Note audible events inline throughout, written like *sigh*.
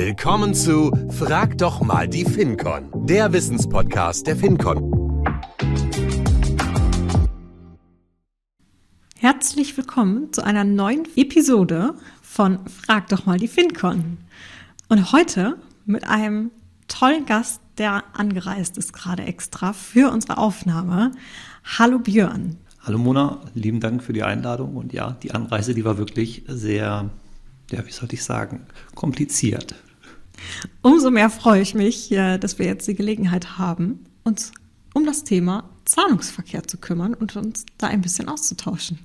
Willkommen zu Frag doch mal die FinCon, der Wissenspodcast der FinCon. Herzlich willkommen zu einer neuen Episode von Frag doch mal die FinCon. Und heute mit einem tollen Gast, der angereist ist gerade extra für unsere Aufnahme. Hallo Björn. Hallo Mona, lieben Dank für die Einladung und ja, die Anreise, die war wirklich sehr, ja, wie sollte ich sagen, kompliziert. Umso mehr freue ich mich, dass wir jetzt die Gelegenheit haben, uns um das Thema Zahlungsverkehr zu kümmern und uns da ein bisschen auszutauschen.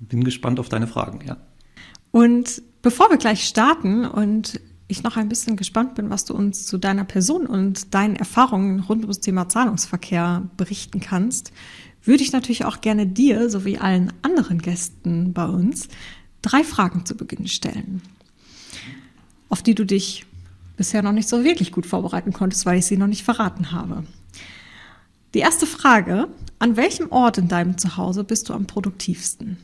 Bin gespannt auf deine Fragen, ja. Und bevor wir gleich starten und ich noch ein bisschen gespannt bin, was du uns zu deiner Person und deinen Erfahrungen rund um das Thema Zahlungsverkehr berichten kannst, würde ich natürlich auch gerne dir sowie allen anderen Gästen bei uns drei Fragen zu Beginn stellen, auf die du dich bisher noch nicht so wirklich gut vorbereiten konntest, weil ich sie noch nicht verraten habe. Die erste Frage, an welchem Ort in deinem Zuhause bist du am produktivsten?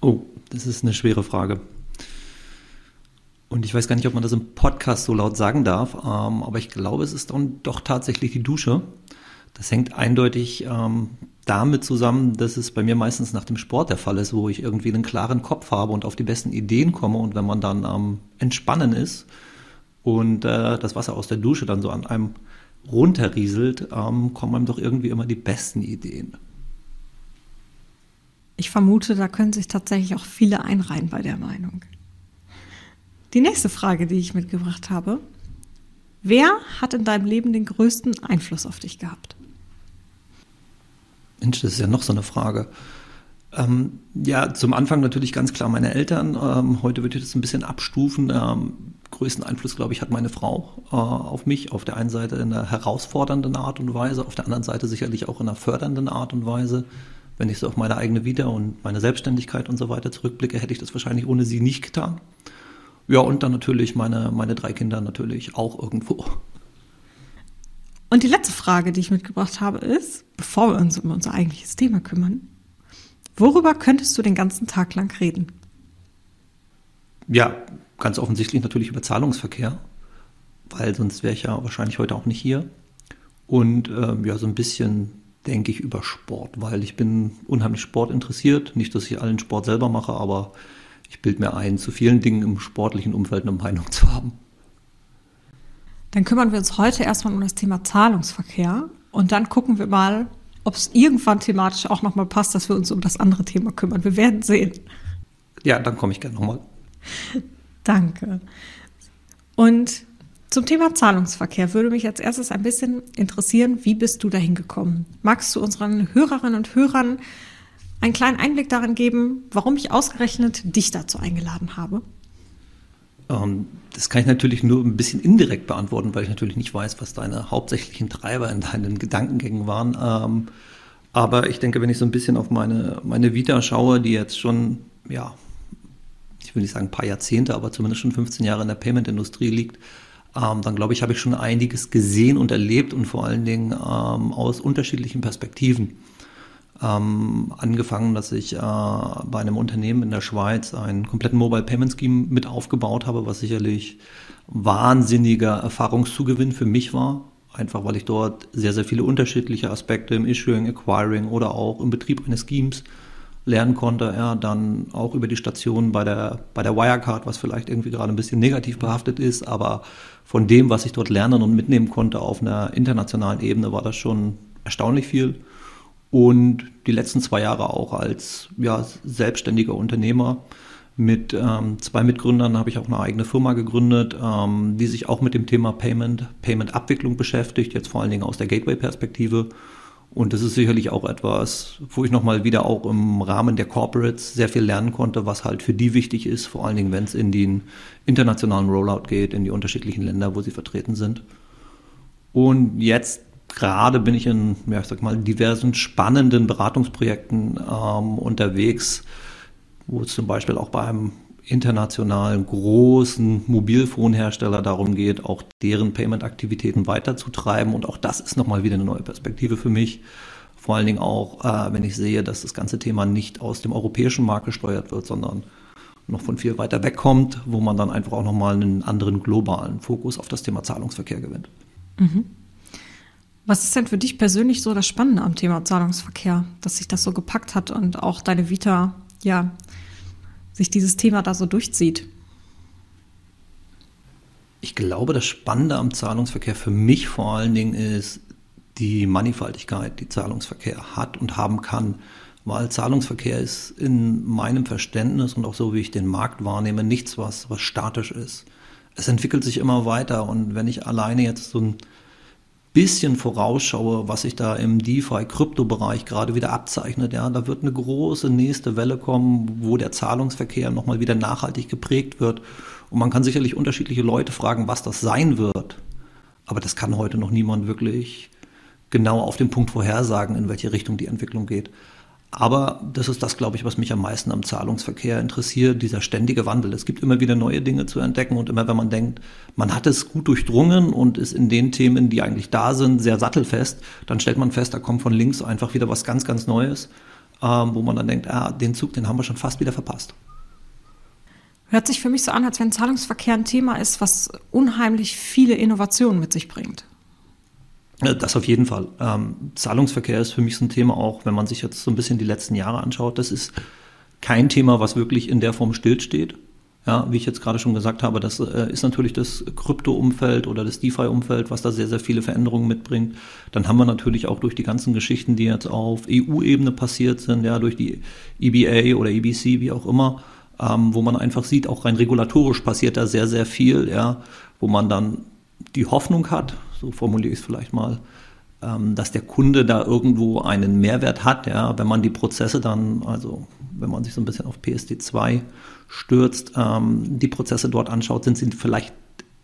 Oh, das ist eine schwere Frage. Und ich weiß gar nicht, ob man das im Podcast so laut sagen darf, ähm, aber ich glaube, es ist dann doch tatsächlich die Dusche. Das hängt eindeutig ähm, damit zusammen, dass es bei mir meistens nach dem Sport der Fall ist, wo ich irgendwie einen klaren Kopf habe und auf die besten Ideen komme. Und wenn man dann am Entspannen ist und äh, das Wasser aus der Dusche dann so an einem runterrieselt, ähm, kommen einem doch irgendwie immer die besten Ideen. Ich vermute, da können sich tatsächlich auch viele einreihen bei der Meinung. Die nächste Frage, die ich mitgebracht habe. Wer hat in deinem Leben den größten Einfluss auf dich gehabt? Mensch, das ist ja noch so eine Frage. Ähm, ja, zum Anfang natürlich ganz klar meine Eltern. Ähm, heute würde ich das ein bisschen abstufen. Ähm, größten Einfluss, glaube ich, hat meine Frau äh, auf mich. Auf der einen Seite in einer herausfordernden Art und Weise, auf der anderen Seite sicherlich auch in einer fördernden Art und Weise. Wenn ich so auf meine eigene Vita und meine Selbstständigkeit und so weiter zurückblicke, hätte ich das wahrscheinlich ohne sie nicht getan. Ja, und dann natürlich meine, meine drei Kinder natürlich auch irgendwo. Und die letzte Frage, die ich mitgebracht habe, ist, bevor wir uns um unser eigentliches Thema kümmern, worüber könntest du den ganzen Tag lang reden? Ja, ganz offensichtlich natürlich über Zahlungsverkehr, weil sonst wäre ich ja wahrscheinlich heute auch nicht hier. Und ähm, ja, so ein bisschen denke ich über Sport, weil ich bin unheimlich sportinteressiert. Nicht, dass ich allen Sport selber mache, aber ich bilde mir ein, zu vielen Dingen im sportlichen Umfeld eine Meinung zu haben. Dann kümmern wir uns heute erstmal um das Thema Zahlungsverkehr und dann gucken wir mal, ob es irgendwann thematisch auch nochmal passt, dass wir uns um das andere Thema kümmern. Wir werden sehen. Ja, dann komme ich gerne nochmal. *laughs* Danke. Und zum Thema Zahlungsverkehr würde mich als erstes ein bisschen interessieren, wie bist du dahin gekommen? Magst du unseren Hörerinnen und Hörern einen kleinen Einblick darin geben, warum ich ausgerechnet dich dazu eingeladen habe? Ähm, das kann ich natürlich nur ein bisschen indirekt beantworten, weil ich natürlich nicht weiß, was deine hauptsächlichen Treiber in deinen Gedankengängen waren. Ähm, aber ich denke, wenn ich so ein bisschen auf meine, meine Vita schaue, die jetzt schon, ja, ich will nicht sagen ein paar Jahrzehnte, aber zumindest schon 15 Jahre in der Payment-Industrie liegt, ähm, dann glaube ich, habe ich schon einiges gesehen und erlebt und vor allen Dingen aus unterschiedlichen Perspektiven ähm, angefangen, dass ich äh, bei einem Unternehmen in der Schweiz einen kompletten Mobile Payment Scheme mit aufgebaut habe, was sicherlich wahnsinniger Erfahrungszugewinn für mich war. Einfach weil ich dort sehr, sehr viele unterschiedliche Aspekte im Issuing, Acquiring oder auch im Betrieb eines Schemes lernen konnte. Ja, dann auch über die Station bei der, bei der Wirecard, was vielleicht irgendwie gerade ein bisschen negativ behaftet ist, aber von dem, was ich dort lernen und mitnehmen konnte auf einer internationalen Ebene, war das schon erstaunlich viel und die letzten zwei Jahre auch als ja, selbstständiger Unternehmer. Mit ähm, zwei Mitgründern habe ich auch eine eigene Firma gegründet, ähm, die sich auch mit dem Thema Payment, Payment-Abwicklung beschäftigt, jetzt vor allen Dingen aus der Gateway-Perspektive. Und das ist sicherlich auch etwas, wo ich nochmal wieder auch im Rahmen der Corporates sehr viel lernen konnte, was halt für die wichtig ist, vor allen Dingen, wenn es in den internationalen Rollout geht, in die unterschiedlichen Länder, wo sie vertreten sind. Und jetzt gerade bin ich in, ja, ich sag mal, diversen spannenden Beratungsprojekten ähm, unterwegs, wo es zum Beispiel auch bei einem internationalen großen Mobilfonhersteller darum geht, auch deren Payment-Aktivitäten weiterzutreiben. Und auch das ist nochmal wieder eine neue Perspektive für mich. Vor allen Dingen auch, äh, wenn ich sehe, dass das ganze Thema nicht aus dem europäischen Markt gesteuert wird, sondern noch von viel weiter wegkommt, wo man dann einfach auch nochmal einen anderen globalen Fokus auf das Thema Zahlungsverkehr gewinnt. Mhm. Was ist denn für dich persönlich so das Spannende am Thema Zahlungsverkehr, dass sich das so gepackt hat und auch deine Vita, ja, sich dieses Thema da so durchzieht? Ich glaube, das Spannende am Zahlungsverkehr für mich vor allen Dingen ist die Mannigfaltigkeit, die Zahlungsverkehr hat und haben kann. Weil Zahlungsverkehr ist in meinem Verständnis und auch so, wie ich den Markt wahrnehme, nichts, was, was statisch ist. Es entwickelt sich immer weiter und wenn ich alleine jetzt so ein bisschen vorausschaue, was sich da im DeFi-Krypto-Bereich gerade wieder abzeichnet, ja, da wird eine große nächste Welle kommen, wo der Zahlungsverkehr nochmal wieder nachhaltig geprägt wird. Und man kann sicherlich unterschiedliche Leute fragen, was das sein wird. Aber das kann heute noch niemand wirklich genau auf den Punkt vorhersagen, in welche Richtung die Entwicklung geht. Aber das ist das, glaube ich, was mich am meisten am Zahlungsverkehr interessiert, dieser ständige Wandel. Es gibt immer wieder neue Dinge zu entdecken und immer wenn man denkt, man hat es gut durchdrungen und ist in den Themen, die eigentlich da sind, sehr sattelfest, dann stellt man fest, da kommt von links einfach wieder was ganz, ganz Neues, ähm, wo man dann denkt, ah, den Zug, den haben wir schon fast wieder verpasst. Hört sich für mich so an, als wenn Zahlungsverkehr ein Thema ist, was unheimlich viele Innovationen mit sich bringt. Das auf jeden Fall. Ähm, Zahlungsverkehr ist für mich so ein Thema auch, wenn man sich jetzt so ein bisschen die letzten Jahre anschaut. Das ist kein Thema, was wirklich in der Form stillsteht. Ja, wie ich jetzt gerade schon gesagt habe, das äh, ist natürlich das Krypto-Umfeld oder das DeFi-Umfeld, was da sehr, sehr viele Veränderungen mitbringt. Dann haben wir natürlich auch durch die ganzen Geschichten, die jetzt auf EU-Ebene passiert sind, ja, durch die EBA oder EBC, wie auch immer, ähm, wo man einfach sieht, auch rein regulatorisch passiert da sehr, sehr viel, ja, wo man dann die Hoffnung hat, so formuliere ich es vielleicht mal, ähm, dass der Kunde da irgendwo einen Mehrwert hat, ja, wenn man die Prozesse dann, also wenn man sich so ein bisschen auf PSD2 stürzt, ähm, die Prozesse dort anschaut, sind sie vielleicht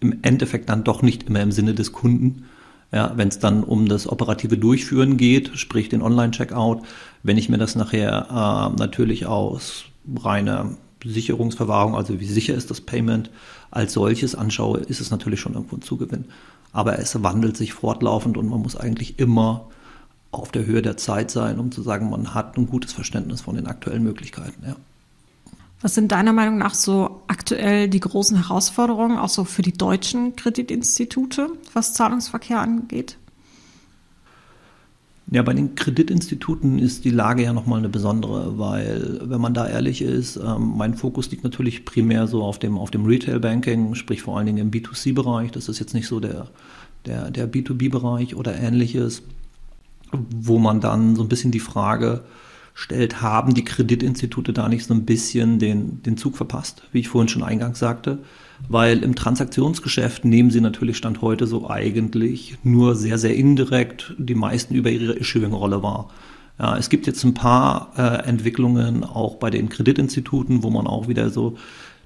im Endeffekt dann doch nicht immer im Sinne des Kunden. Ja, wenn es dann um das operative Durchführen geht, sprich den Online-Checkout, wenn ich mir das nachher äh, natürlich aus reiner Sicherungsverwahrung, also wie sicher ist das Payment als solches anschaue, ist es natürlich schon irgendwo ein Zugewinn aber es wandelt sich fortlaufend und man muss eigentlich immer auf der Höhe der Zeit sein, um zu sagen, man hat ein gutes Verständnis von den aktuellen Möglichkeiten. Ja. Was sind deiner Meinung nach so aktuell die großen Herausforderungen, auch so für die deutschen Kreditinstitute, was Zahlungsverkehr angeht? Ja, bei den Kreditinstituten ist die Lage ja nochmal eine besondere, weil, wenn man da ehrlich ist, ähm, mein Fokus liegt natürlich primär so auf dem, auf dem Retail-Banking, sprich vor allen Dingen im B2C-Bereich. Das ist jetzt nicht so der, der, der B2B-Bereich oder ähnliches, wo man dann so ein bisschen die Frage stellt, haben die Kreditinstitute da nicht so ein bisschen den, den Zug verpasst, wie ich vorhin schon eingangs sagte? Weil im Transaktionsgeschäft nehmen sie natürlich Stand heute so eigentlich nur sehr, sehr indirekt die meisten über ihre Issuing-Rolle wahr. Ja, es gibt jetzt ein paar äh, Entwicklungen auch bei den Kreditinstituten, wo man auch wieder so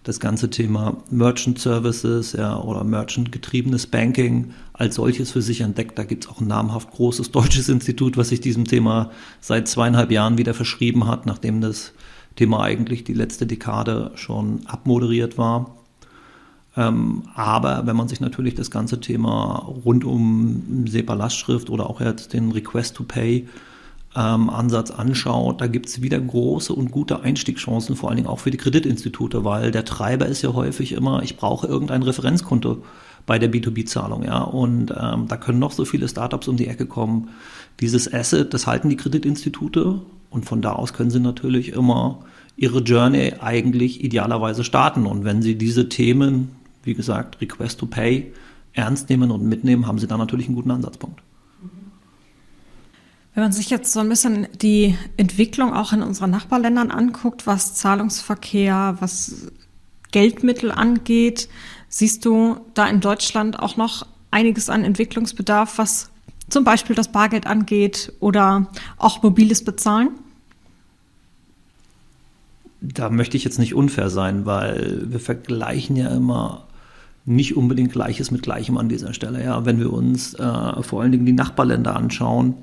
das ganze Thema Merchant Services ja, oder Merchant getriebenes Banking als solches für sich entdeckt. Da gibt es auch ein namhaft großes *laughs* deutsches Institut, was sich diesem Thema seit zweieinhalb Jahren wieder verschrieben hat, nachdem das Thema eigentlich die letzte Dekade schon abmoderiert war. Ähm, aber wenn man sich natürlich das ganze Thema rund um SEPA-Lastschrift oder auch jetzt den Request-to-Pay ähm, Ansatz anschaut, da gibt es wieder große und gute Einstiegschancen, vor allen Dingen auch für die Kreditinstitute, weil der Treiber ist ja häufig immer, ich brauche irgendein Referenzkonto bei der B2B-Zahlung, ja. Und ähm, da können noch so viele Startups um die Ecke kommen. Dieses Asset, das halten die Kreditinstitute und von da aus können sie natürlich immer ihre Journey eigentlich idealerweise starten. Und wenn sie diese Themen wie gesagt, Request to Pay ernst nehmen und mitnehmen, haben sie da natürlich einen guten Ansatzpunkt. Wenn man sich jetzt so ein bisschen die Entwicklung auch in unseren Nachbarländern anguckt, was Zahlungsverkehr, was Geldmittel angeht, siehst du da in Deutschland auch noch einiges an Entwicklungsbedarf, was zum Beispiel das Bargeld angeht oder auch mobiles Bezahlen? Da möchte ich jetzt nicht unfair sein, weil wir vergleichen ja immer nicht unbedingt Gleiches mit Gleichem an dieser Stelle. Ja, wenn wir uns äh, vor allen Dingen die Nachbarländer anschauen,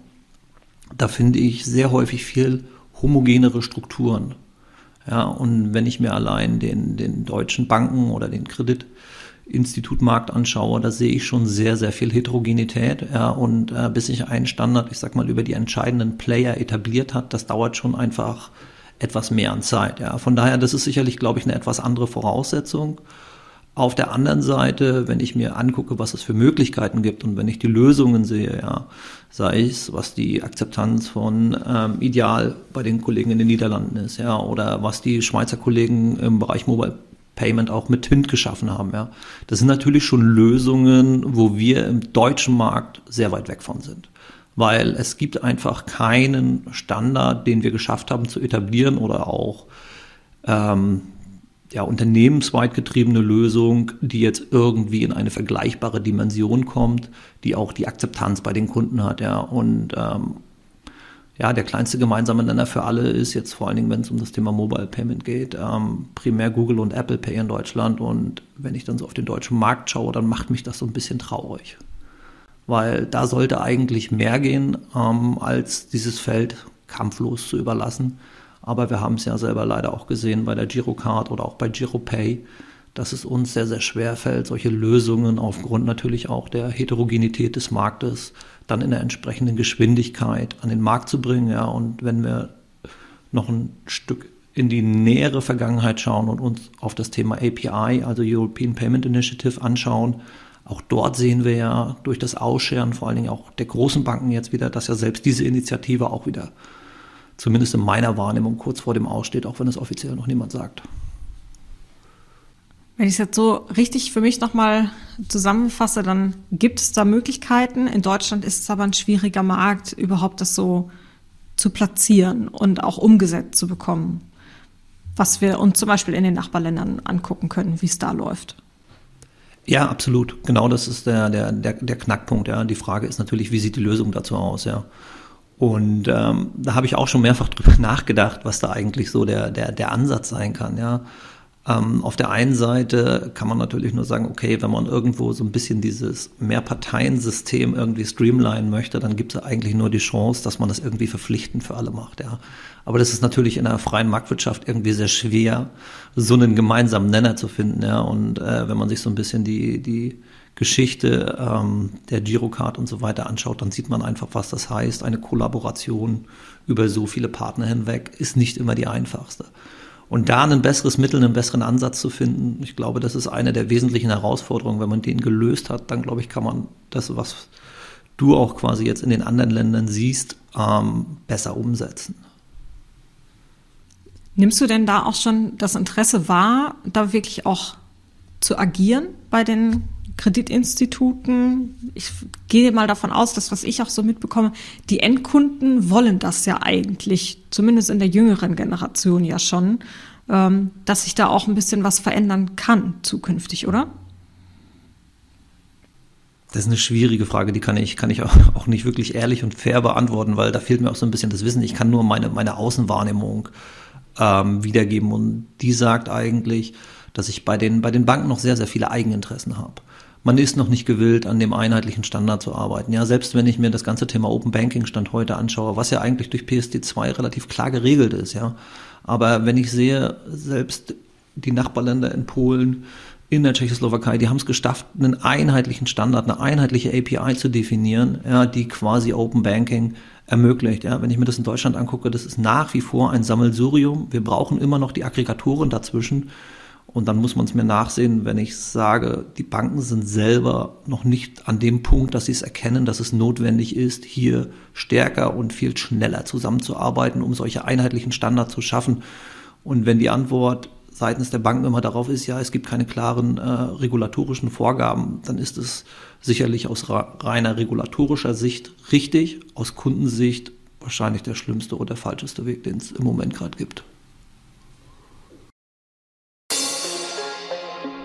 da finde ich sehr häufig viel homogenere Strukturen. Ja, und wenn ich mir allein den, den deutschen Banken oder den Kreditinstitutmarkt anschaue, da sehe ich schon sehr, sehr viel Heterogenität. Ja, und äh, bis sich ein Standard, ich sag mal, über die entscheidenden Player etabliert hat, das dauert schon einfach etwas mehr an Zeit. Ja. Von daher, das ist sicherlich, glaube ich, eine etwas andere Voraussetzung. Auf der anderen Seite, wenn ich mir angucke, was es für Möglichkeiten gibt und wenn ich die Lösungen sehe, ja, sei es, was die Akzeptanz von ähm, Ideal bei den Kollegen in den Niederlanden ist, ja, oder was die Schweizer Kollegen im Bereich Mobile Payment auch mit Tint geschaffen haben, ja. Das sind natürlich schon Lösungen, wo wir im deutschen Markt sehr weit weg von sind. Weil es gibt einfach keinen Standard, den wir geschafft haben zu etablieren oder auch ähm, ja, unternehmensweit getriebene Lösung, die jetzt irgendwie in eine vergleichbare Dimension kommt, die auch die Akzeptanz bei den Kunden hat, ja. Und ähm, ja, der kleinste gemeinsame Nenner für alle ist jetzt vor allen Dingen, wenn es um das Thema Mobile Payment geht, ähm, primär Google und Apple Pay in Deutschland. Und wenn ich dann so auf den deutschen Markt schaue, dann macht mich das so ein bisschen traurig. Weil da sollte eigentlich mehr gehen, ähm, als dieses Feld kampflos zu überlassen. Aber wir haben es ja selber leider auch gesehen bei der Girocard oder auch bei Giropay, dass es uns sehr, sehr schwer fällt, solche Lösungen aufgrund natürlich auch der Heterogenität des Marktes dann in der entsprechenden Geschwindigkeit an den Markt zu bringen. Ja, und wenn wir noch ein Stück in die nähere Vergangenheit schauen und uns auf das Thema API, also European Payment Initiative, anschauen, auch dort sehen wir ja durch das Ausscheren, vor allen Dingen auch der großen Banken jetzt wieder, dass ja selbst diese Initiative auch wieder zumindest in meiner Wahrnehmung kurz vor dem Aussteht, auch wenn es offiziell noch niemand sagt. Wenn ich es jetzt so richtig für mich nochmal zusammenfasse, dann gibt es da Möglichkeiten. In Deutschland ist es aber ein schwieriger Markt, überhaupt das so zu platzieren und auch umgesetzt zu bekommen. Was wir uns zum Beispiel in den Nachbarländern angucken können, wie es da läuft. Ja, absolut. Genau das ist der, der, der, der Knackpunkt. Ja. Die Frage ist natürlich, wie sieht die Lösung dazu aus? Ja. Und ähm, da habe ich auch schon mehrfach drüber *laughs* nachgedacht, was da eigentlich so der, der, der Ansatz sein kann. Ja. Ähm, auf der einen Seite kann man natürlich nur sagen, okay, wenn man irgendwo so ein bisschen dieses Mehrparteiensystem irgendwie streamline möchte, dann gibt es eigentlich nur die Chance, dass man das irgendwie verpflichtend für alle macht. Ja. Aber das ist natürlich in einer freien Marktwirtschaft irgendwie sehr schwer, so einen gemeinsamen Nenner zu finden. Ja. Und äh, wenn man sich so ein bisschen die, die Geschichte ähm, der Girocard und so weiter anschaut, dann sieht man einfach, was das heißt. Eine Kollaboration über so viele Partner hinweg ist nicht immer die einfachste. Und da ein besseres Mittel, einen besseren Ansatz zu finden, ich glaube, das ist eine der wesentlichen Herausforderungen. Wenn man den gelöst hat, dann glaube ich, kann man das, was du auch quasi jetzt in den anderen Ländern siehst, ähm, besser umsetzen. Nimmst du denn da auch schon das Interesse wahr, da wirklich auch zu agieren bei den Kreditinstituten, ich gehe mal davon aus, dass was ich auch so mitbekomme, die Endkunden wollen das ja eigentlich, zumindest in der jüngeren Generation ja schon, ähm, dass sich da auch ein bisschen was verändern kann zukünftig, oder? Das ist eine schwierige Frage, die kann ich, kann ich auch, *laughs* nicht wirklich ehrlich und fair beantworten, weil da fehlt mir auch so ein bisschen das Wissen. Ich kann nur meine, meine Außenwahrnehmung ähm, wiedergeben und die sagt eigentlich, dass ich bei den, bei den Banken noch sehr, sehr viele Eigeninteressen habe man ist noch nicht gewillt, an dem einheitlichen Standard zu arbeiten. Ja, selbst wenn ich mir das ganze Thema Open Banking Stand heute anschaue, was ja eigentlich durch PSD2 relativ klar geregelt ist, ja. Aber wenn ich sehe, selbst die Nachbarländer in Polen, in der Tschechoslowakei, die haben es geschafft, einen einheitlichen Standard, eine einheitliche API zu definieren, ja, die quasi Open Banking ermöglicht. Ja, wenn ich mir das in Deutschland angucke, das ist nach wie vor ein Sammelsurium. Wir brauchen immer noch die Aggregatoren dazwischen. Und dann muss man es mir nachsehen, wenn ich sage, die Banken sind selber noch nicht an dem Punkt, dass sie es erkennen, dass es notwendig ist, hier stärker und viel schneller zusammenzuarbeiten, um solche einheitlichen Standards zu schaffen. Und wenn die Antwort seitens der Banken immer darauf ist, ja, es gibt keine klaren äh, regulatorischen Vorgaben, dann ist es sicherlich aus reiner regulatorischer Sicht richtig, aus Kundensicht wahrscheinlich der schlimmste oder falscheste Weg, den es im Moment gerade gibt.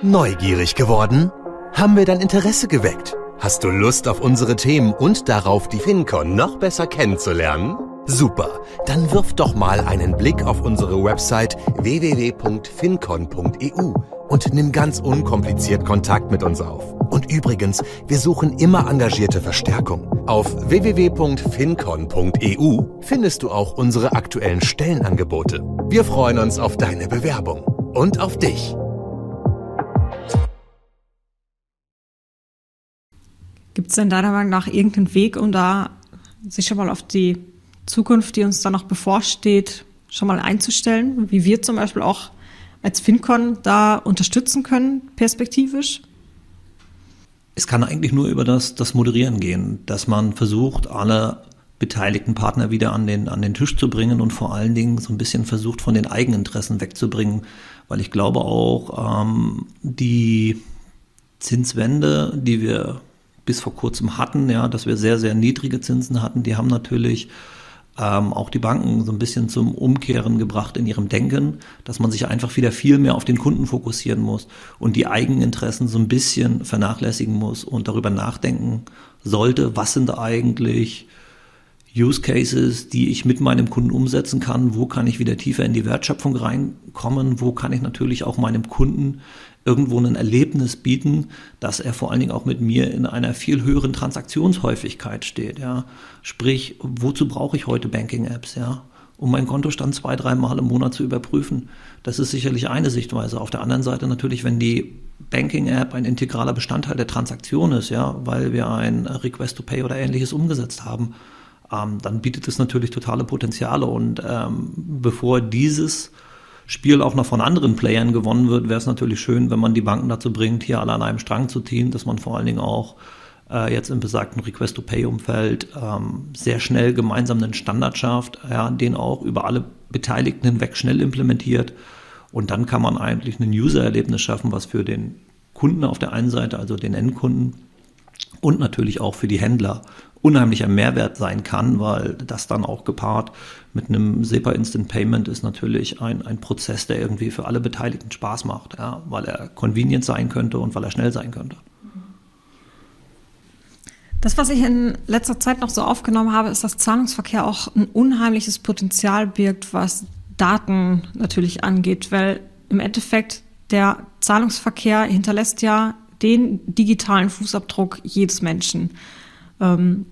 Neugierig geworden? Haben wir dein Interesse geweckt? Hast du Lust auf unsere Themen und darauf, die FinCon noch besser kennenzulernen? Super, dann wirf doch mal einen Blick auf unsere Website www.fincon.eu und nimm ganz unkompliziert Kontakt mit uns auf. Und übrigens, wir suchen immer engagierte Verstärkung. Auf www.fincon.eu findest du auch unsere aktuellen Stellenangebote. Wir freuen uns auf deine Bewerbung und auf dich. Gibt es denn deiner Meinung nach irgendeinen Weg, um da sich schon mal auf die Zukunft, die uns da noch bevorsteht, schon mal einzustellen, wie wir zum Beispiel auch als FinCon da unterstützen können, perspektivisch? Es kann eigentlich nur über das, das Moderieren gehen, dass man versucht, alle beteiligten Partner wieder an den, an den Tisch zu bringen und vor allen Dingen so ein bisschen versucht, von den Eigeninteressen wegzubringen, weil ich glaube auch, ähm, die Zinswende, die wir bis vor kurzem hatten, ja, dass wir sehr, sehr niedrige Zinsen hatten, die haben natürlich ähm, auch die Banken so ein bisschen zum Umkehren gebracht in ihrem Denken, dass man sich einfach wieder viel mehr auf den Kunden fokussieren muss und die Eigeninteressen so ein bisschen vernachlässigen muss und darüber nachdenken sollte, was sind eigentlich Use Cases, die ich mit meinem Kunden umsetzen kann, wo kann ich wieder tiefer in die Wertschöpfung reinkommen, wo kann ich natürlich auch meinem Kunden irgendwo ein Erlebnis bieten, dass er vor allen Dingen auch mit mir in einer viel höheren Transaktionshäufigkeit steht. Ja. Sprich, wozu brauche ich heute Banking-Apps, ja? um meinen Kontostand zwei, dreimal im Monat zu überprüfen? Das ist sicherlich eine Sichtweise. Auf der anderen Seite natürlich, wenn die Banking-App ein integraler Bestandteil der Transaktion ist, ja, weil wir ein Request to Pay oder ähnliches umgesetzt haben, ähm, dann bietet es natürlich totale Potenziale. Und ähm, bevor dieses Spiel auch noch von anderen Playern gewonnen wird, wäre es natürlich schön, wenn man die Banken dazu bringt, hier alle an einem Strang zu ziehen, dass man vor allen Dingen auch äh, jetzt im besagten Request-to-Pay-Umfeld ähm, sehr schnell gemeinsam einen Standard schafft, ja, den auch über alle Beteiligten hinweg schnell implementiert. Und dann kann man eigentlich ein User-Erlebnis schaffen, was für den Kunden auf der einen Seite, also den Endkunden, und natürlich auch für die Händler unheimlicher Mehrwert sein kann, weil das dann auch gepaart mit einem SEPA Instant Payment ist natürlich ein, ein Prozess, der irgendwie für alle Beteiligten Spaß macht, ja, weil er convenient sein könnte und weil er schnell sein könnte. Das, was ich in letzter Zeit noch so aufgenommen habe, ist, dass Zahlungsverkehr auch ein unheimliches Potenzial birgt, was Daten natürlich angeht, weil im Endeffekt der Zahlungsverkehr hinterlässt ja den digitalen Fußabdruck jedes Menschen. Ähm,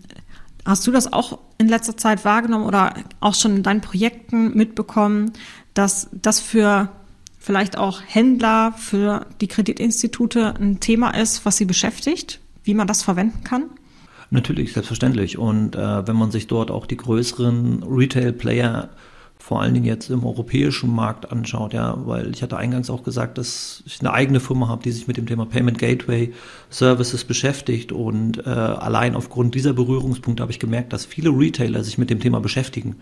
hast du das auch in letzter Zeit wahrgenommen oder auch schon in deinen Projekten mitbekommen, dass das für vielleicht auch Händler, für die Kreditinstitute ein Thema ist, was sie beschäftigt, wie man das verwenden kann? Natürlich, selbstverständlich. Und äh, wenn man sich dort auch die größeren Retail-Player vor allen Dingen jetzt im europäischen Markt anschaut, ja, weil ich hatte eingangs auch gesagt, dass ich eine eigene Firma habe, die sich mit dem Thema Payment Gateway Services beschäftigt und äh, allein aufgrund dieser Berührungspunkte habe ich gemerkt, dass viele Retailer sich mit dem Thema beschäftigen,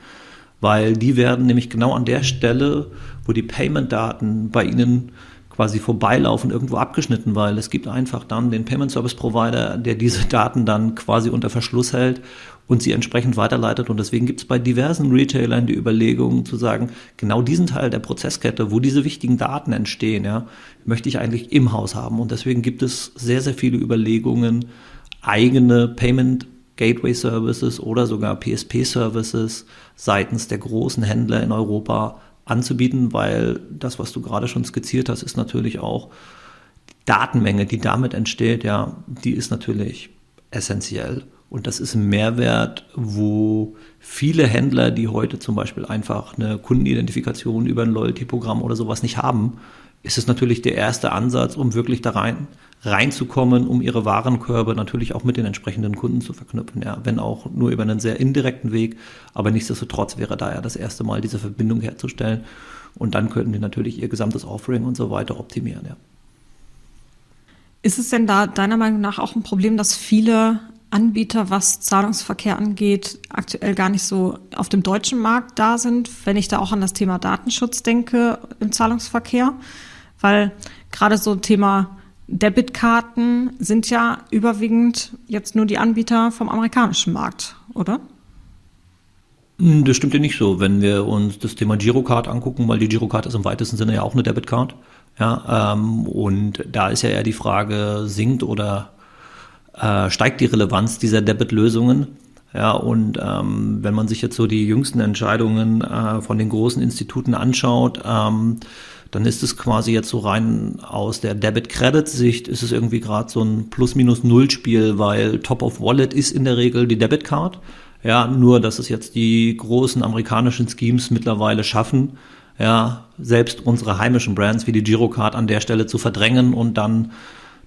weil die werden nämlich genau an der Stelle, wo die Payment-Daten bei ihnen quasi vorbeilaufen, irgendwo abgeschnitten, weil es gibt einfach dann den Payment Service Provider, der diese Daten dann quasi unter Verschluss hält und sie entsprechend weiterleitet. Und deswegen gibt es bei diversen Retailern die Überlegung zu sagen, genau diesen Teil der Prozesskette, wo diese wichtigen Daten entstehen, ja, möchte ich eigentlich im Haus haben. Und deswegen gibt es sehr, sehr viele Überlegungen, eigene Payment Gateway Services oder sogar PSP Services seitens der großen Händler in Europa anzubieten, weil das, was du gerade schon skizziert hast, ist natürlich auch die Datenmenge, die damit entsteht, ja, die ist natürlich essentiell. Und das ist ein Mehrwert, wo viele Händler, die heute zum Beispiel einfach eine Kundenidentifikation über ein Loyalty-Programm oder sowas nicht haben, ist es natürlich der erste Ansatz, um wirklich da rein reinzukommen, um ihre Warenkörbe natürlich auch mit den entsprechenden Kunden zu verknüpfen. Ja, wenn auch nur über einen sehr indirekten Weg, aber nichtsdestotrotz wäre da ja das erste Mal diese Verbindung herzustellen. Und dann könnten die natürlich ihr gesamtes Offering und so weiter optimieren. Ja. Ist es denn da deiner Meinung nach auch ein Problem, dass viele Anbieter, was Zahlungsverkehr angeht, aktuell gar nicht so auf dem deutschen Markt da sind, wenn ich da auch an das Thema Datenschutz denke im Zahlungsverkehr, weil gerade so Thema Debitkarten sind ja überwiegend jetzt nur die Anbieter vom amerikanischen Markt, oder? Hm, das stimmt ja nicht so. Wenn wir uns das Thema Girocard angucken, weil die Girocard ist im weitesten Sinne ja auch eine Debitcard. Ja, ähm, und da ist ja eher die Frage, sinkt oder äh, steigt die Relevanz dieser Debit-Lösungen. Ja, und ähm, wenn man sich jetzt so die jüngsten Entscheidungen äh, von den großen Instituten anschaut, ähm, dann ist es quasi jetzt so rein aus der Debit-Credit-Sicht ist es irgendwie gerade so ein Plus-Minus-Null-Spiel, weil Top of Wallet ist in der Regel die Debit-Card. Ja, nur dass es jetzt die großen amerikanischen Schemes mittlerweile schaffen, ja, selbst unsere heimischen Brands wie die Girocard an der Stelle zu verdrängen und dann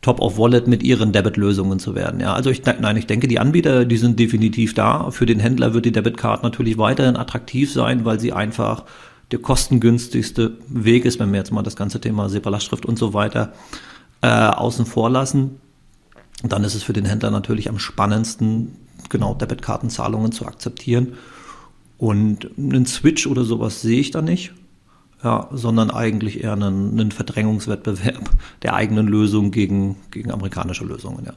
Top of Wallet mit ihren Debit-Lösungen zu werden. Ja, also ich, nein, ich denke, die Anbieter, die sind definitiv da. Für den Händler wird die Debitcard natürlich weiterhin attraktiv sein, weil sie einfach der kostengünstigste Weg ist, wenn wir jetzt mal das ganze Thema SEPA-Lastschrift und so weiter äh, außen vor lassen. Dann ist es für den Händler natürlich am spannendsten, genau Debitkartenzahlungen zu akzeptieren. Und einen Switch oder sowas sehe ich da nicht, ja, sondern eigentlich eher einen, einen Verdrängungswettbewerb der eigenen Lösung gegen, gegen amerikanische Lösungen, ja.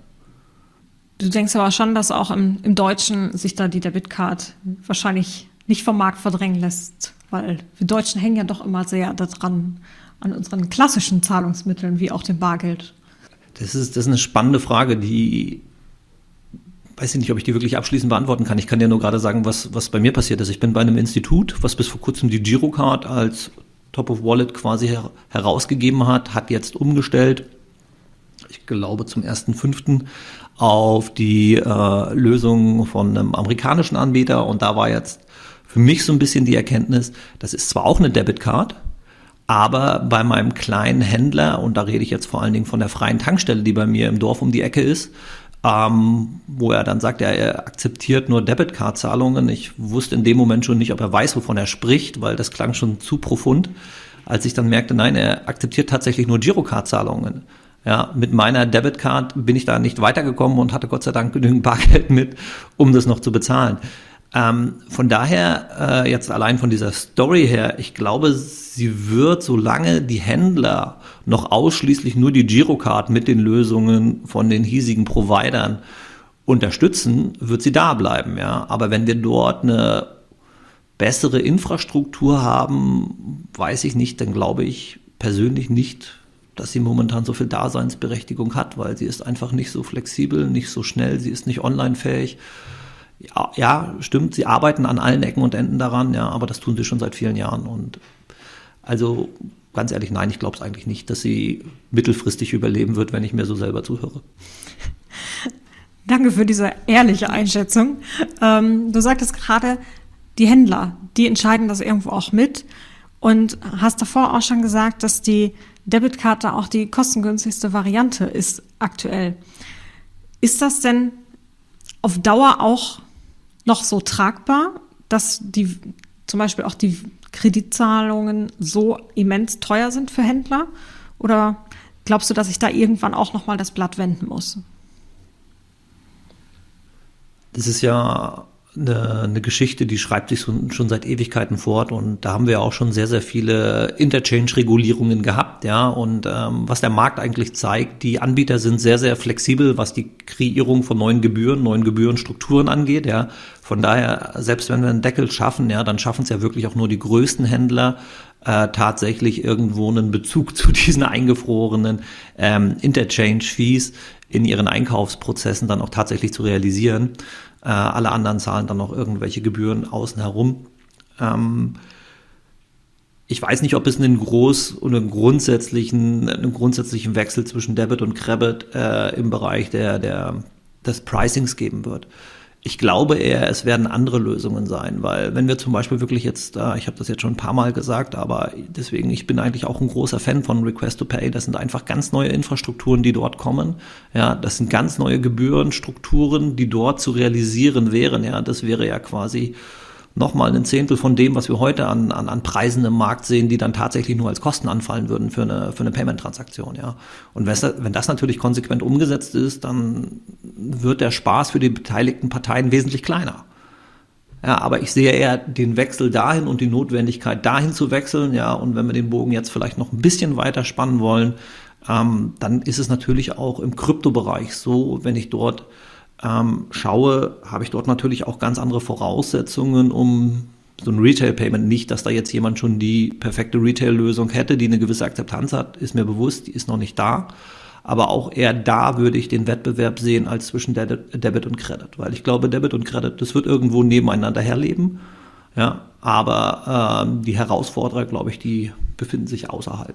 Du denkst aber schon, dass auch im, im Deutschen sich da die Debitcard wahrscheinlich nicht vom Markt verdrängen lässt, weil wir Deutschen hängen ja doch immer sehr daran, an unseren klassischen Zahlungsmitteln, wie auch dem Bargeld. Das ist, das ist eine spannende Frage, die weiß ich nicht, ob ich die wirklich abschließend beantworten kann. Ich kann dir nur gerade sagen, was, was bei mir passiert ist. Ich bin bei einem Institut, was bis vor kurzem die Girocard als Top of Wallet quasi her herausgegeben hat, hat jetzt umgestellt, ich glaube zum 1.5. auf die äh, Lösung von einem amerikanischen Anbieter und da war jetzt für mich so ein bisschen die Erkenntnis, das ist zwar auch eine Debitcard, aber bei meinem kleinen Händler, und da rede ich jetzt vor allen Dingen von der freien Tankstelle, die bei mir im Dorf um die Ecke ist, ähm, wo er dann sagt, ja, er akzeptiert nur Debitcard-Zahlungen. Ich wusste in dem Moment schon nicht, ob er weiß, wovon er spricht, weil das klang schon zu profund. Als ich dann merkte, nein, er akzeptiert tatsächlich nur Girocard-Zahlungen. Ja, mit meiner Debitcard bin ich da nicht weitergekommen und hatte Gott sei Dank genügend Bargeld mit, um das noch zu bezahlen. Ähm, von daher, äh, jetzt allein von dieser Story her, ich glaube, sie wird, solange die Händler noch ausschließlich nur die Girocard mit den Lösungen von den hiesigen Providern unterstützen, wird sie da bleiben, ja. Aber wenn wir dort eine bessere Infrastruktur haben, weiß ich nicht, dann glaube ich persönlich nicht, dass sie momentan so viel Daseinsberechtigung hat, weil sie ist einfach nicht so flexibel, nicht so schnell, sie ist nicht online fähig ja, stimmt, sie arbeiten an allen Ecken und Enden daran, ja, aber das tun sie schon seit vielen Jahren. Und also ganz ehrlich, nein, ich glaube es eigentlich nicht, dass sie mittelfristig überleben wird, wenn ich mir so selber zuhöre. *laughs* Danke für diese ehrliche Einschätzung. Ähm, du sagtest gerade, die Händler, die entscheiden das irgendwo auch mit und hast davor auch schon gesagt, dass die Debitkarte auch die kostengünstigste Variante ist aktuell. Ist das denn auf Dauer auch noch so tragbar, dass die zum Beispiel auch die Kreditzahlungen so immens teuer sind für Händler? Oder glaubst du, dass ich da irgendwann auch noch mal das Blatt wenden muss? Das ist ja eine, eine Geschichte, die schreibt sich schon, seit Ewigkeiten fort und da haben wir auch schon sehr, sehr viele Interchange-Regulierungen gehabt, ja. Und ähm, was der Markt eigentlich zeigt, die Anbieter sind sehr, sehr flexibel, was die Kreierung von neuen Gebühren, neuen Gebührenstrukturen angeht, ja. Von daher, selbst wenn wir einen Deckel schaffen, ja, dann schaffen es ja wirklich auch nur die größten Händler, äh, tatsächlich irgendwo einen Bezug zu *laughs* diesen eingefrorenen ähm, Interchange-Fees in ihren Einkaufsprozessen dann auch tatsächlich zu realisieren. Äh, alle anderen zahlen dann noch irgendwelche Gebühren außen herum. Ähm, ich weiß nicht, ob es einen groß oder einen grundsätzlichen, einen grundsätzlichen Wechsel zwischen Debit und Credit äh, im Bereich der, der, des Pricings geben wird. Ich glaube eher, es werden andere Lösungen sein, weil wenn wir zum Beispiel wirklich jetzt, äh, ich habe das jetzt schon ein paar Mal gesagt, aber deswegen, ich bin eigentlich auch ein großer Fan von Request to Pay. Das sind einfach ganz neue Infrastrukturen, die dort kommen. Ja, das sind ganz neue Gebührenstrukturen, die dort zu realisieren wären. Ja, das wäre ja quasi nochmal ein Zehntel von dem, was wir heute an, an, an Preisen im Markt sehen, die dann tatsächlich nur als Kosten anfallen würden für eine, für eine Payment-Transaktion. Ja. Und wenn das natürlich konsequent umgesetzt ist, dann wird der Spaß für die beteiligten Parteien wesentlich kleiner. Ja, aber ich sehe eher den Wechsel dahin und die Notwendigkeit dahin zu wechseln. Ja, und wenn wir den Bogen jetzt vielleicht noch ein bisschen weiter spannen wollen, ähm, dann ist es natürlich auch im Kryptobereich so, wenn ich dort ähm, schaue, habe ich dort natürlich auch ganz andere Voraussetzungen, um so ein Retail-Payment nicht, dass da jetzt jemand schon die perfekte Retail-Lösung hätte, die eine gewisse Akzeptanz hat, ist mir bewusst, die ist noch nicht da. Aber auch eher da würde ich den Wettbewerb sehen als zwischen Debit und Credit, weil ich glaube, Debit und Credit, das wird irgendwo nebeneinander herleben. Ja, aber ähm, die Herausforderer, glaube ich, die befinden sich außerhalb.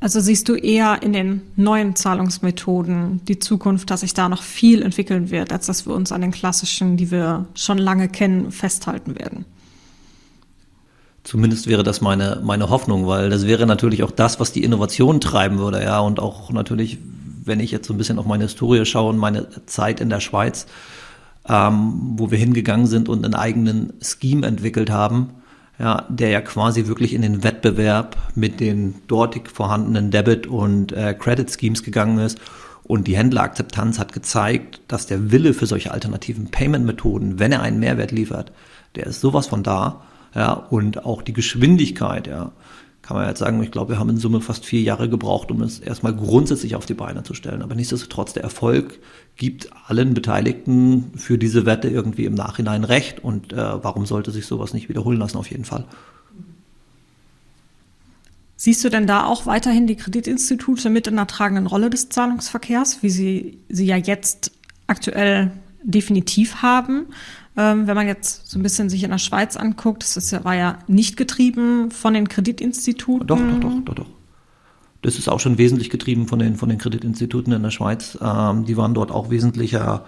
Also siehst du eher in den neuen Zahlungsmethoden die Zukunft, dass sich da noch viel entwickeln wird, als dass wir uns an den klassischen, die wir schon lange kennen, festhalten werden? Zumindest wäre das meine, meine Hoffnung, weil das wäre natürlich auch das, was die Innovation treiben würde, ja. Und auch natürlich, wenn ich jetzt so ein bisschen auf meine Historie schaue und meine Zeit in der Schweiz, ähm, wo wir hingegangen sind und einen eigenen Scheme entwickelt haben, ja, der ja quasi wirklich in den Wettbewerb mit den dortig vorhandenen Debit- und äh, Credit-Schemes gegangen ist. Und die Händlerakzeptanz hat gezeigt, dass der Wille für solche alternativen Payment-Methoden, wenn er einen Mehrwert liefert, der ist sowas von da. Ja, und auch die Geschwindigkeit, ja, kann man jetzt sagen, ich glaube, wir haben in Summe fast vier Jahre gebraucht, um es erstmal grundsätzlich auf die Beine zu stellen. Aber nichtsdestotrotz, der Erfolg gibt allen Beteiligten für diese Wette irgendwie im Nachhinein recht. Und äh, warum sollte sich sowas nicht wiederholen lassen, auf jeden Fall. Siehst du denn da auch weiterhin die Kreditinstitute mit in der tragenden Rolle des Zahlungsverkehrs, wie sie sie ja jetzt aktuell definitiv haben? Ähm, wenn man jetzt so ein bisschen sich in der Schweiz anguckt, das ist, war ja nicht getrieben von den Kreditinstituten. Doch, doch, doch, doch, doch. Das ist auch schon wesentlich getrieben von den, von den Kreditinstituten in der Schweiz. Ähm, die waren dort auch wesentlicher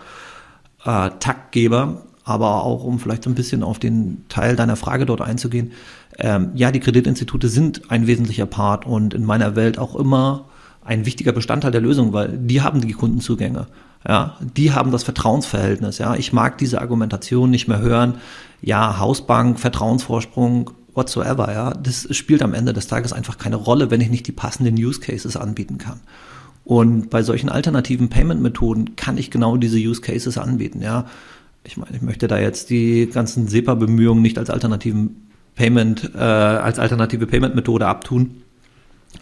äh, Taktgeber. Aber auch, um vielleicht so ein bisschen auf den Teil deiner Frage dort einzugehen. Ähm, ja, die Kreditinstitute sind ein wesentlicher Part und in meiner Welt auch immer ein wichtiger Bestandteil der Lösung, weil die haben die Kundenzugänge. Ja, die haben das Vertrauensverhältnis. Ja, ich mag diese Argumentation nicht mehr hören. Ja, Hausbank, Vertrauensvorsprung, whatsoever. Ja, das spielt am Ende des Tages einfach keine Rolle, wenn ich nicht die passenden Use Cases anbieten kann. Und bei solchen alternativen Payment-Methoden kann ich genau diese Use Cases anbieten. Ja, ich meine, ich möchte da jetzt die ganzen SEPA-Bemühungen nicht als alternativen Payment, äh, als alternative Payment-Methode abtun.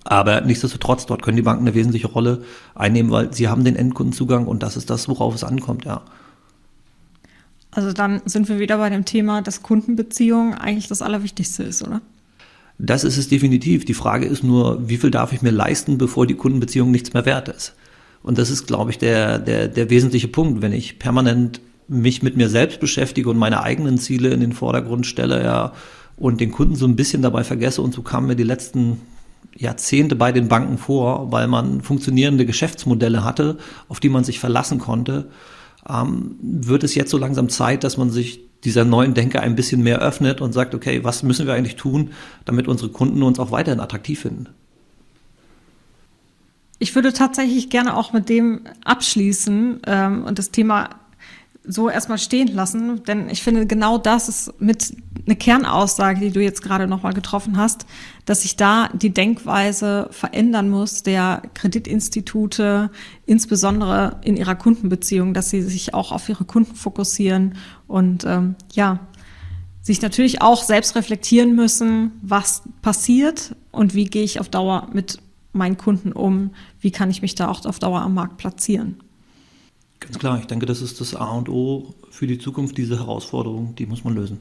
Aber nichtsdestotrotz, dort können die Banken eine wesentliche Rolle einnehmen, weil sie haben den Endkundenzugang und das ist das, worauf es ankommt, ja. Also dann sind wir wieder bei dem Thema, dass Kundenbeziehung eigentlich das Allerwichtigste ist, oder? Das ist es definitiv. Die Frage ist nur, wie viel darf ich mir leisten, bevor die Kundenbeziehung nichts mehr wert ist? Und das ist, glaube ich, der, der, der wesentliche Punkt. Wenn ich permanent mich mit mir selbst beschäftige und meine eigenen Ziele in den Vordergrund stelle, ja, und den Kunden so ein bisschen dabei vergesse, und so kamen mir die letzten Jahrzehnte bei den Banken vor, weil man funktionierende Geschäftsmodelle hatte, auf die man sich verlassen konnte, ähm, wird es jetzt so langsam Zeit, dass man sich dieser neuen Denke ein bisschen mehr öffnet und sagt, okay, was müssen wir eigentlich tun, damit unsere Kunden uns auch weiterhin attraktiv finden? Ich würde tatsächlich gerne auch mit dem abschließen ähm, und das Thema so erstmal stehen lassen, denn ich finde, genau das ist mit eine Kernaussage, die du jetzt gerade nochmal getroffen hast, dass sich da die Denkweise verändern muss der Kreditinstitute, insbesondere in ihrer Kundenbeziehung, dass sie sich auch auf ihre Kunden fokussieren und ähm, ja, sich natürlich auch selbst reflektieren müssen, was passiert und wie gehe ich auf Dauer mit meinen Kunden um, wie kann ich mich da auch auf Dauer am Markt platzieren. Ganz klar, ich denke, das ist das A und O für die Zukunft, diese Herausforderung, die muss man lösen.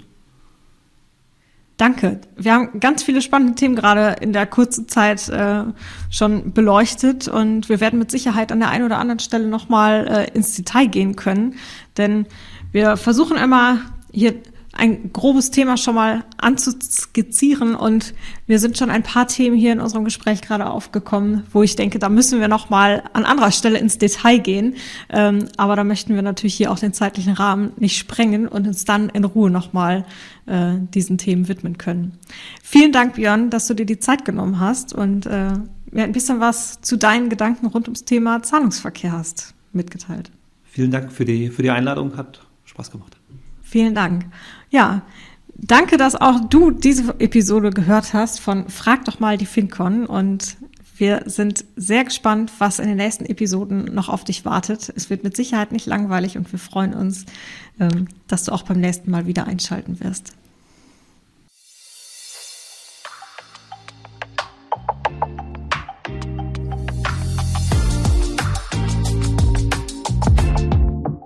Danke. Wir haben ganz viele spannende Themen gerade in der kurzen Zeit äh, schon beleuchtet und wir werden mit Sicherheit an der einen oder anderen Stelle nochmal äh, ins Detail gehen können, denn wir versuchen immer hier ein grobes Thema schon mal anzuskizzieren und wir sind schon ein paar Themen hier in unserem Gespräch gerade aufgekommen, wo ich denke, da müssen wir noch mal an anderer Stelle ins Detail gehen. Ähm, aber da möchten wir natürlich hier auch den zeitlichen Rahmen nicht sprengen und uns dann in Ruhe noch mal äh, diesen Themen widmen können. Vielen Dank, Björn, dass du dir die Zeit genommen hast und äh, mir ein bisschen was zu deinen Gedanken rund ums Thema Zahlungsverkehr hast mitgeteilt. Vielen Dank für die, für die Einladung, hat Spaß gemacht. Vielen Dank. Ja, danke, dass auch du diese Episode gehört hast von Frag doch mal die FinCon und wir sind sehr gespannt, was in den nächsten Episoden noch auf dich wartet. Es wird mit Sicherheit nicht langweilig und wir freuen uns, ähm, dass du auch beim nächsten Mal wieder einschalten wirst.